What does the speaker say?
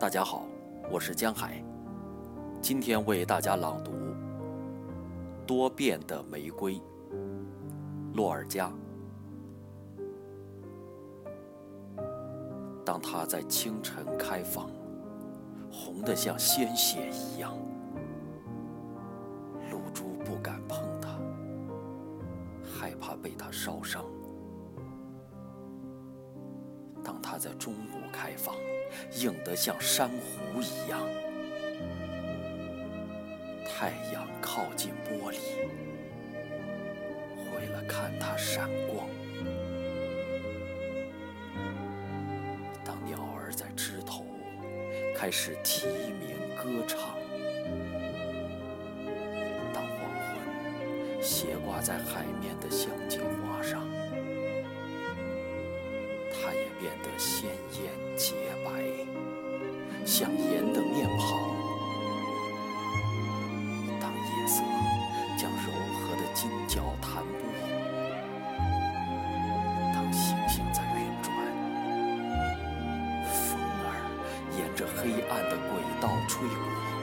大家好，我是江海，今天为大家朗读《多变的玫瑰》，洛尔加。当它在清晨开放，红得像鲜血一样，露珠不敢碰它，害怕被它烧伤。它在中午开放，硬得像珊瑚一样。太阳靠近玻璃，为了看它闪光。当鸟儿在枝头开始啼鸣歌唱，当黄昏斜挂在海面的香蕉花。鲜艳洁白，像盐的面庞。当夜色将柔和的金角弹拨，当星星在运转，风儿沿着黑暗的轨道吹过。